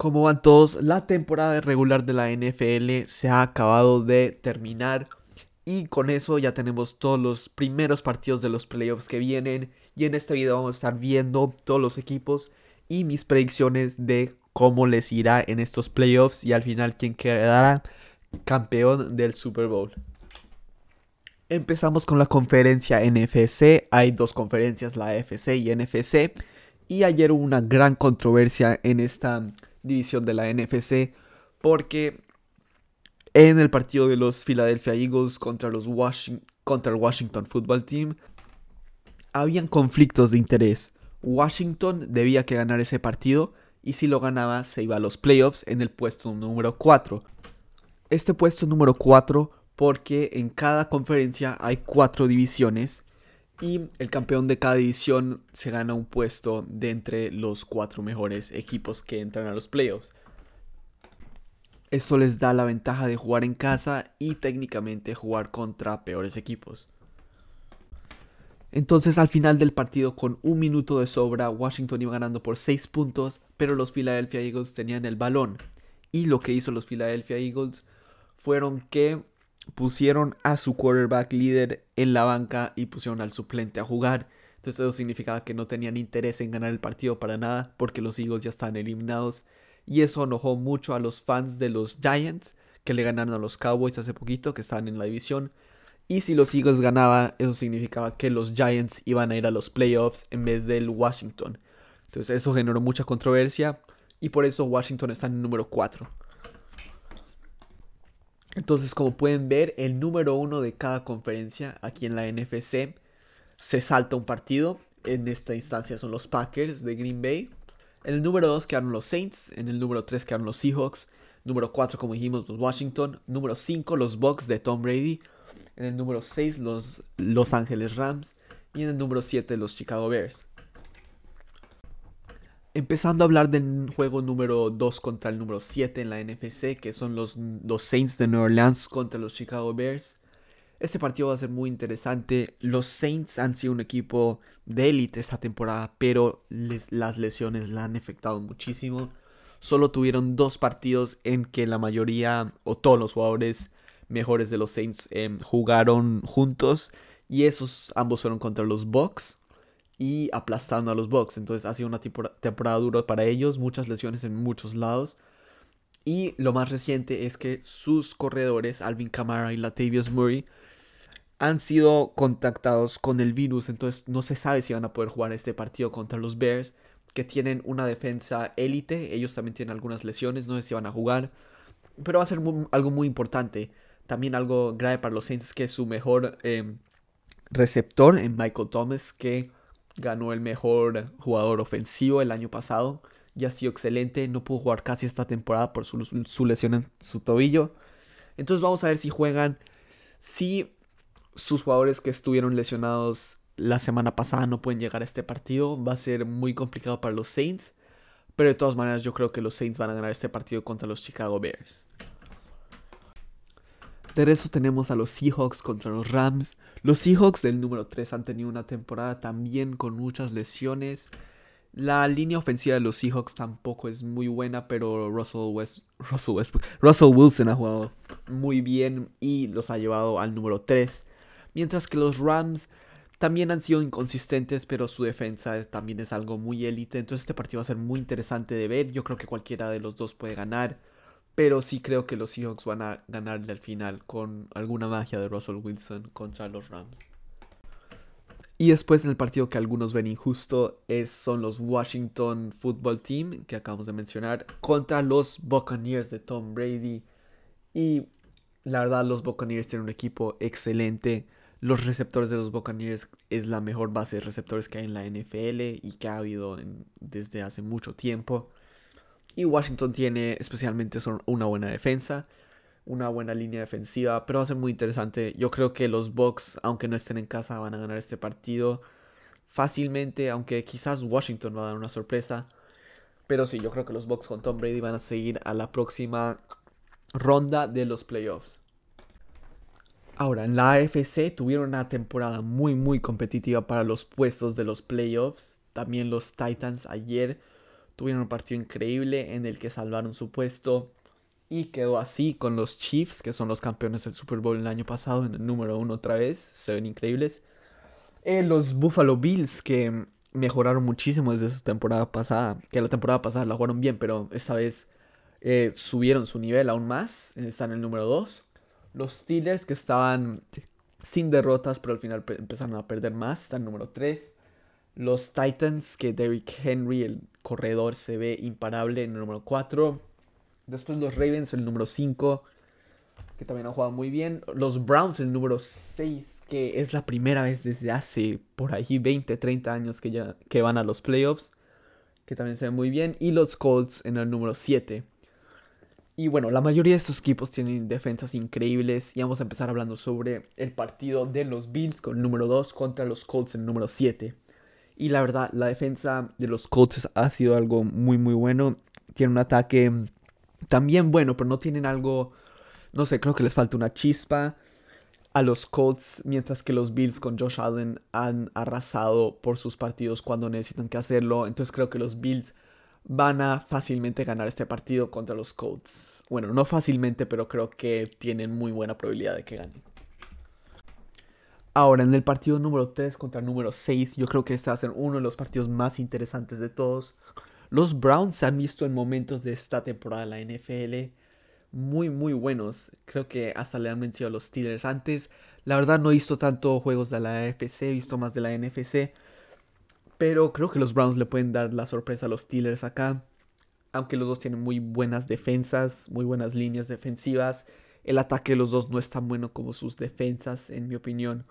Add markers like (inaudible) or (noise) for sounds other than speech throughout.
Como van todos, la temporada regular de la NFL se ha acabado de terminar. Y con eso ya tenemos todos los primeros partidos de los playoffs que vienen. Y en este video vamos a estar viendo todos los equipos y mis predicciones de cómo les irá en estos playoffs y al final quién quedará campeón del Super Bowl. Empezamos con la conferencia NFC. Hay dos conferencias, la AFC y NFC. Y ayer hubo una gran controversia en esta división de la NFC porque en el partido de los Philadelphia Eagles contra, los contra el Washington Football Team habían conflictos de interés. Washington debía que ganar ese partido y si lo ganaba se iba a los playoffs en el puesto número 4. Este puesto número 4 porque en cada conferencia hay cuatro divisiones y el campeón de cada división se gana un puesto de entre los cuatro mejores equipos que entran a los playoffs. Esto les da la ventaja de jugar en casa y técnicamente jugar contra peores equipos. Entonces al final del partido con un minuto de sobra Washington iba ganando por 6 puntos, pero los Philadelphia Eagles tenían el balón. Y lo que hizo los Philadelphia Eagles fueron que pusieron a su quarterback líder en la banca y pusieron al suplente a jugar. Entonces eso significaba que no tenían interés en ganar el partido para nada porque los Eagles ya estaban eliminados. Y eso enojó mucho a los fans de los Giants que le ganaron a los Cowboys hace poquito que estaban en la división. Y si los Eagles ganaban, eso significaba que los Giants iban a ir a los playoffs en vez del Washington. Entonces eso generó mucha controversia y por eso Washington está en el número 4. Entonces, como pueden ver, el número uno de cada conferencia aquí en la NFC se salta un partido. En esta instancia son los Packers de Green Bay. En el número 2 quedaron los Saints. En el número 3 quedaron los Seahawks. Número 4, como dijimos, los Washington. Número 5, los Bucks de Tom Brady. En el número 6, los Los Angeles Rams. Y en el número 7, los Chicago Bears. Empezando a hablar del juego número 2 contra el número 7 en la NFC, que son los, los Saints de New Orleans contra los Chicago Bears. Este partido va a ser muy interesante. Los Saints han sido un equipo de élite esta temporada, pero las lesiones la han afectado muchísimo. Solo tuvieron dos partidos en que la mayoría o todos los jugadores mejores de los Saints em, jugaron juntos. Y esos ambos fueron contra los Bucks y aplastando a los Bucks. Entonces ha sido una temporada dura para ellos, muchas lesiones en muchos lados. Y lo más reciente es que sus corredores, Alvin Kamara y Latavius Murray, han sido contactados con el virus. Entonces no se sabe si van a poder jugar este partido contra los Bears, que tienen una defensa élite. Ellos también tienen algunas lesiones, no sé si van a jugar. Pero va a ser algo muy importante. También algo grave para los Saints es que su mejor em, receptor en Michael Thomas, que ganó el mejor jugador ofensivo el año pasado y ha sido excelente. No pudo jugar casi esta temporada por su, lesión en su tobillo. Entonces vamos a ver si juegan. Si sus jugadores que estuvieron lesionados la semana pasada no pueden llegar a este partido, va a ser muy complicado para los Saints. Pero de todas maneras yo creo que los Saints van a ganar este partido contra los Chicago Bears. De resto tenemos a los Seahawks contra los Rams. Los Seahawks del número 3 han tenido una temporada también con muchas lesiones. La línea ofensiva de los Seahawks tampoco es muy buena, pero Russell, Russell, Wilson ha jugado muy bien y los ha llevado al número 3. Mientras que los Rams también han sido inconsistentes, pero su defensa también es algo muy élite. Entonces este partido va a ser muy interesante de ver. Yo creo que cualquiera de los dos puede ganar. Pero sí creo que los Seahawks van a ganarle al final con alguna magia de Russell Wilson contra los Rams. Y después en el partido que algunos ven injusto es, son los Washington Football Team, que acabamos de mencionar, contra los Buccaneers de Tom Brady. Y la verdad los Buccaneers tienen un equipo excelente. Los receptores de los Buccaneers es la mejor base de receptores que hay en la NFL y que ha habido desde hace mucho tiempo. Y Washington tiene especialmente una buena defensa, una buena línea defensiva, pero va a ser muy interesante. Yo creo que los Bucks, aunque no estén en casa, van a ganar este partido fácilmente, aunque quizás Washington va a dar una sorpresa. Pero sí, yo creo que los Bucks con Tom Brady van a seguir a la próxima ronda de los playoffs. Ahora, en la AFC tuvieron una temporada muy muy competitiva para los puestos de los playoffs. También los Titans ayer tuvieron un partido increíble en el que salvaron su puesto y quedó así con los Chiefs, que son los campeones del Super Bowl el año pasado, en el número uno otra vez, se ven increíbles. Eh, los Buffalo Bills, que mejoraron muchísimo desde su temporada pasada, que la temporada pasada la jugaron bien, pero esta vez eh, subieron su nivel aún más, están en el número 2. Los Steelers, que estaban sin derrotas, pero al final empezaron a perder más, están en el número 3. Los Titans, que Derrick Henry, el corredor, se ve imparable en el número 4. Después los Ravens, el número 5, que también han jugado muy bien. Los Browns, el número 6, que es la primera vez desde hace por ahí 20, 30 años que, ya, que van a los playoffs, que también se ve muy bien. Y los Colts en el número 7. Y bueno, la mayoría de estos equipos tienen defensas increíbles. Y vamos a empezar hablando sobre el partido de los Bills con el número 2 contra los Colts en el número 7. Y la verdad, la defensa de los Colts ha sido algo muy, muy bueno. Tienen un ataque también bueno, pero no tienen algo, no sé, creo que les falta una chispa a los Colts, mientras que los Bills con Josh Allen han arrasado por sus partidos cuando necesitan que hacerlo. Entonces creo que los Bills van a fácilmente ganar este partido contra los Colts. Bueno, no fácilmente, pero creo que tienen muy buena probabilidad de que ganen. Ahora, en el partido número 3 contra el número 6, yo creo que este va a ser uno de los partidos más interesantes de todos. Los Browns se han visto en momentos de esta temporada de la NFL muy, muy buenos. Creo que hasta le han vencido a los Steelers antes. La verdad no he visto tanto juegos de la AFC, he visto más de la NFC. Pero creo que los Browns le pueden dar la sorpresa a los Steelers acá. Aunque los dos tienen muy buenas defensas, muy buenas líneas defensivas. El ataque de los dos no es tan bueno como sus defensas, en mi opinión.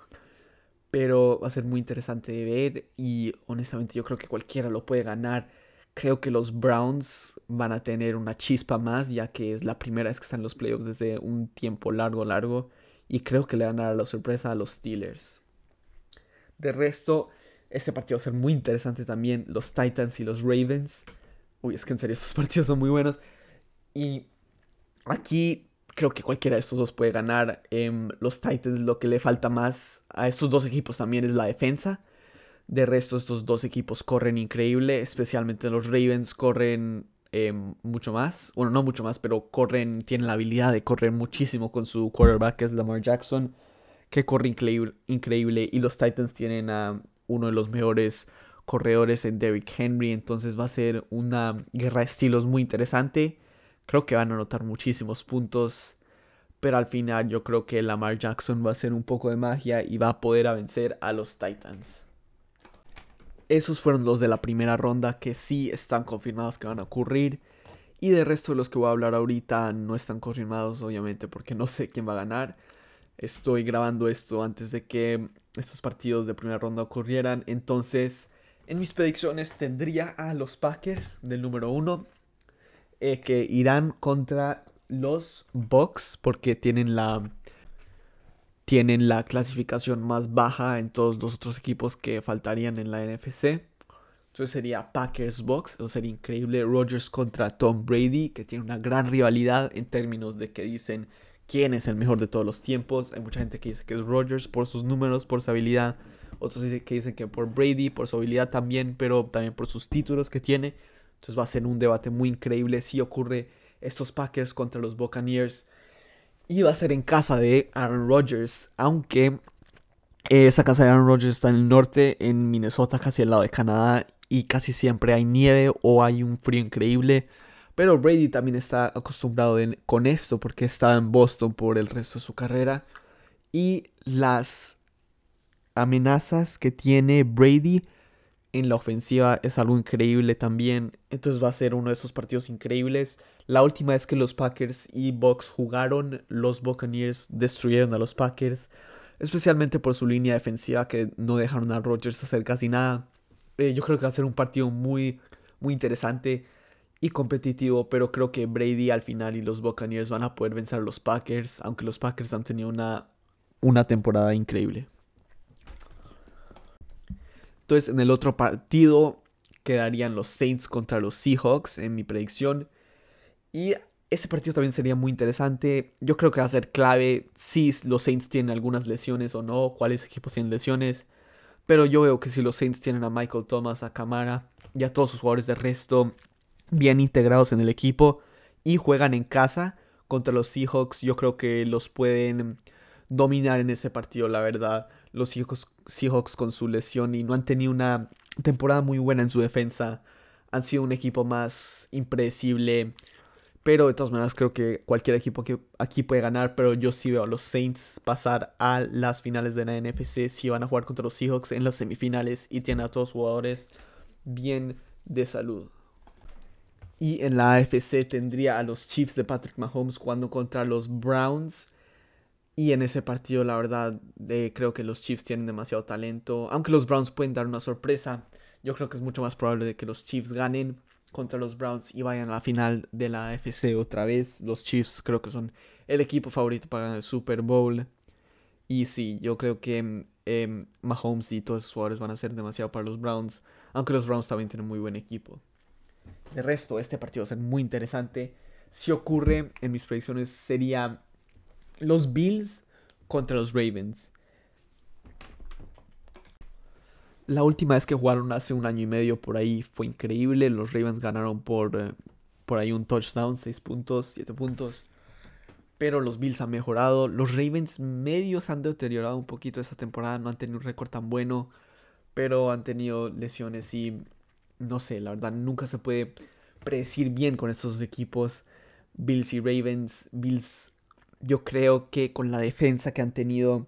Pero va a ser muy interesante de ver y honestamente yo creo que cualquiera lo puede ganar. Creo que los Browns van a tener una chispa más ya que es la primera vez que están en los playoffs desde un tiempo largo, largo. Y creo que le van a dar la sorpresa a los Steelers. De resto, este partido va a ser muy interesante también. Los Titans y los Ravens. Uy, es que en serio, estos (laughs) partidos son muy buenos. Y aquí creo que cualquiera de estos dos puede ganar. Em, los Titans lo que le falta más a estos dos equipos también es la defensa. De resto, estos dos equipos corren increíble, especialmente los Ravens corren em, mucho más. Bueno, no mucho más, pero corren, tienen la habilidad de correr muchísimo con su quarterback, que es Lamar Jackson, que corre increíble. increíble. Y los Titans tienen a uno de los mejores corredores en Derrick Henry. Entonces va a ser una guerra de estilos muy interesante. Creo que van a anotar muchísimos puntos. Pero al final yo creo que Lamar Jackson va a hacer un poco de magia y va a poder vencer a los Titans. Esos fueron los de la primera ronda que sí están confirmados que van a ocurrir. Y de resto de los que voy a hablar ahorita no están confirmados, obviamente, porque no sé quién va a ganar. Estoy grabando esto antes de que estos partidos de primera ronda ocurrieran. Entonces, en mis predicciones tendría a los Packers del número uno eh, que irán contra los Bucks porque tienen la tienen la clasificación más baja en todos los otros equipos que faltarían en la NFC. Entonces sería Packers Bucks, eso sería increíble. Rodgers contra Tom Brady, que tiene una gran rivalidad en términos de que dicen quién es el mejor de todos los tiempos. Hay mucha gente que dice que es Rodgers por sus números, por su habilidad. Otros que dicen que por Brady, por su habilidad también, pero también por sus títulos que tiene. Entonces va a ser un debate muy increíble si ocurre estos Packers contra los Buccaneers. Y va a ser en casa de Aaron Rodgers, aunque esa casa de Aaron Rodgers está en el norte, en Minnesota, casi al lado de Canadá, y casi siempre hay nieve o hay un frío increíble. Pero Brady también está acostumbrado con esto porque está en Boston por el resto de su carrera. Y las amenazas que tiene Brady en la ofensiva es algo increíble también. Entonces va a ser uno de esos partidos increíbles. La última vez que los Packers y Bucks jugaron, los Buccaneers destruyeron a los Packers. Especialmente por su línea defensiva que no dejaron a Rodgers hacer casi nada. Eh, yo creo que va a ser un partido muy, muy interesante y competitivo, pero creo que Brady al final y los Buccaneers van a poder vencer a los Packers, aunque los Packers han tenido una, una temporada increíble. Entonces, en el otro partido quedarían los Saints contra los Seahawks en mi predicción. Y ese partido también sería muy interesante. Yo creo que va a ser clave si los Saints tienen algunas lesiones o no, cuáles equipos tienen lesiones. Pero yo veo que si los Saints tienen a Michael Thomas, a Camara y a todos sus jugadores de resto, bien integrados en el equipo y juegan en casa contra los Seahawks. Yo creo que los pueden dominar en ese partido, la verdad. Los Seahawks, Seahawks con su lesión y no han tenido una temporada muy buena en su defensa. Han sido un equipo más impredecible. Pero de todas maneras creo que cualquier equipo que aquí puede ganar. Pero yo sí veo a los Saints pasar a las finales de la NFC. Si van a jugar contra los Seahawks en las semifinales. Y tienen a todos los jugadores bien de salud. Y en la AFC tendría a los Chiefs de Patrick Mahomes jugando contra los Browns. Y en ese partido, la verdad, eh, creo que los Chiefs tienen demasiado talento. Aunque los Browns pueden dar una sorpresa, yo creo que es mucho más probable de que los Chiefs ganen contra los Browns y vayan a la final de la AFC otra vez. Los Chiefs creo que son el equipo favorito para ganar el Super Bowl. Y sí, yo creo que eh, Mahomes y todos sus jugadores van a ser demasiado para los Browns. Aunque los Browns también tienen muy buen equipo. De resto, este partido va a ser muy interesante. Si ocurre, en mis predicciones sería los Bills contra los Ravens. La última vez que jugaron hace un año y medio por ahí fue increíble. Los Ravens ganaron por, eh, por ahí un touchdown, 6 puntos, 7 puntos. Pero los Bills han mejorado. Los Ravens medios han deteriorado un poquito esta temporada. No han tenido un récord tan bueno. Pero han tenido lesiones y no sé, la verdad nunca se puede predecir bien con estos equipos. Bills y Ravens. Bills yo creo que con la defensa que han tenido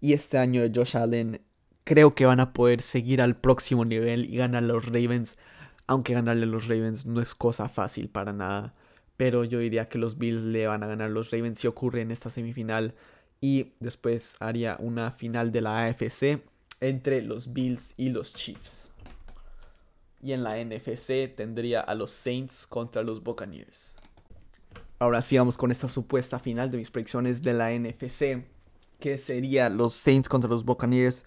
y este año de Josh Allen, creo que van a poder seguir al próximo nivel y ganar a los Ravens. Aunque ganarle a los Ravens no es cosa fácil para nada. Pero yo diría que los Bills le van a ganar a los Ravens si ocurre en esta semifinal. Y después haría una final de la AFC entre los Bills y los Chiefs. Y en la NFC tendría a los Saints contra los Buccaneers. Ahora sí vamos con esta supuesta final de mis predicciones de la NFC, que sería los Saints contra los Buccaneers.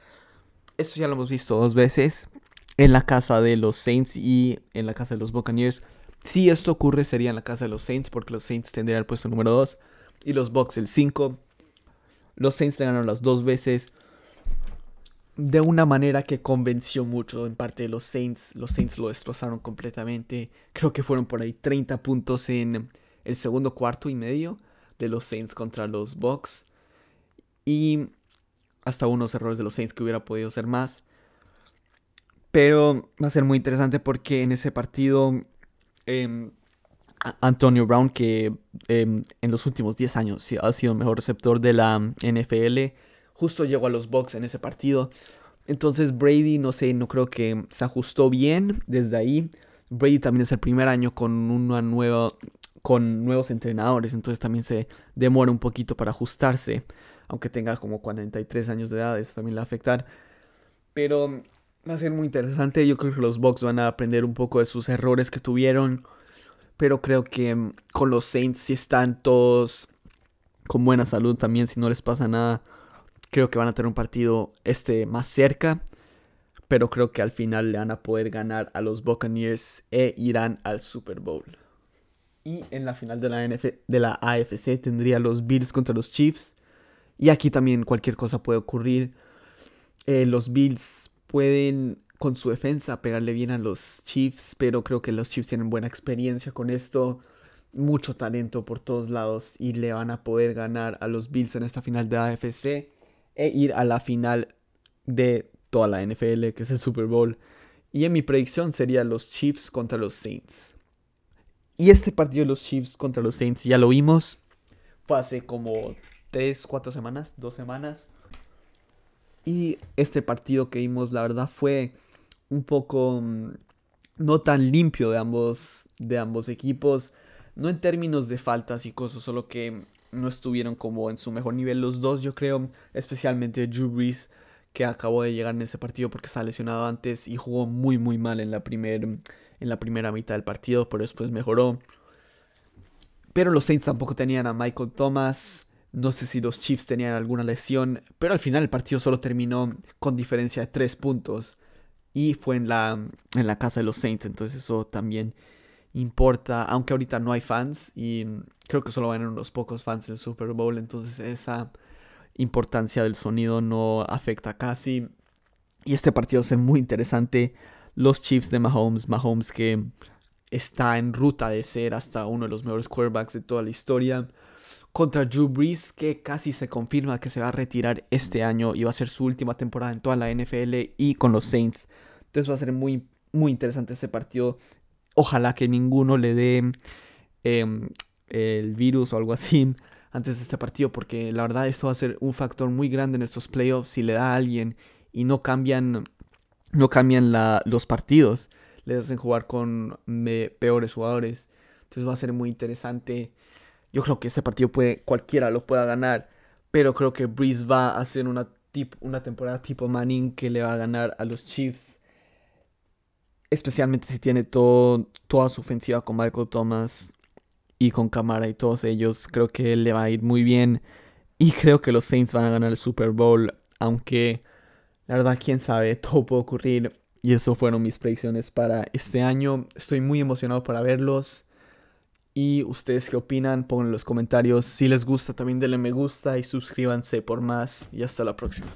Esto ya lo hemos visto dos veces en la casa de los Saints y en la casa de los Buccaneers. Si esto ocurre sería en la casa de los Saints porque los Saints tendrían el puesto número 2 y los Bucks el 5. Los Saints le ganaron las dos veces de una manera que convenció mucho en parte de los Saints. Los Saints lo destrozaron completamente. Creo que fueron por ahí 30 puntos en el segundo cuarto y medio de los Saints contra los Bucks. Y hasta unos errores de los Saints que hubiera podido ser más. Pero va a ser muy interesante porque en ese partido em, Antonio Brown, que em, en los últimos 10 años ha sido el mejor receptor de la NFL, justo llegó a los Bucks en ese partido. Entonces Brady, no sé, no creo que se ajustó bien desde ahí. Brady también es el primer año con una nueva, con nuevos entrenadores, entonces también se demora un poquito para ajustarse, aunque tenga como 43 años de edad, eso también le va a afectar. Pero va a ser muy interesante, yo creo que los Bucks van a aprender un poco de sus errores que tuvieron, pero creo que mm, con los Saints si están todos con buena salud también, si no les pasa nada, creo que van a tener un partido este más cerca. Pero creo que al final le van a poder ganar a los Buccaneers e irán al Super Bowl. Y en la final de la, de la AFC tendría los Bills contra los Chiefs. Y aquí también cualquier cosa puede ocurrir. Eh, los Bills pueden con su defensa pegarle bien a los Chiefs, pero creo que los Chiefs tienen buena experiencia con esto, mucho talento por todos lados y le van a poder ganar a los Bills en esta final de AFC e ir a la final de toda la NFL, que es el Super Bowl. Y en mi predicción sería los Chiefs contra los Saints. Y este partido de los Chiefs contra los Saints ya lo vimos. Fue hace como 3, 4 semanas, 2 semanas. Y este partido que vimos, la verdad, fue un poco mm, no tan limpio de ambos, de ambos equipos. No en términos de faltas y cosas, solo que no estuvieron como en su mejor nivel los dos, yo creo. Especialmente Drew Brees, que acabó de llegar en ese partido porque estaba lesionado antes y jugó muy, muy mal en la primera en la primera mitad del partido, pero después mejoró. Pero los Saints tampoco tenían a Michael Thomas. No sé si los Chiefs tenían alguna lesión. Pero al final el partido solo terminó con diferencia de 3 puntos. Y fue en la, en la casa de los Saints. Entonces eso también importa. Aunque ahorita no hay fans. Y creo que solo van a haber unos pocos fans en el Super Bowl. Entonces esa importancia del sonido no afecta casi. Y este partido es muy interesante los Chiefs de Mahomes. Mahomes que está en ruta de ser hasta uno de los mejores quarterbacks de toda la historia. Contra Drew Brees, que casi se confirma que se va a retirar este año y va a ser su última temporada en toda la NFL y con los Saints. Entonces va a ser muy, muy interesante este partido. Ojalá que ninguno le dé em, el virus o algo así antes de este partido, porque la verdad esto va a ser un factor muy grande en estos playoffs si le da a alguien y no cambian, no cambian los partidos, les hacen jugar con peores jugadores. Entonces va a ser muy interesante. Yo creo que este partido puede, cualquiera lo pueda ganar, pero creo que Breeze va a hacer una, una temporada tipo Manning que le va a ganar a los Chiefs. Especialmente si tiene todo, toda su ofensiva con Michael Thomas y con Camara y todos ellos. Creo que le va a ir muy bien. Y creo que los Saints van a ganar el Super Bowl. Aunque la verdad, quién sabe, (laughs) todo puede ocurrir. Y eso fueron mis predicciones para este año. Estoy muy emocionado para verlos. Y ustedes qué opinan, pongan en los comentarios. Si les gusta, también denle me gusta y suscríbanse por más. Y hasta la próxima.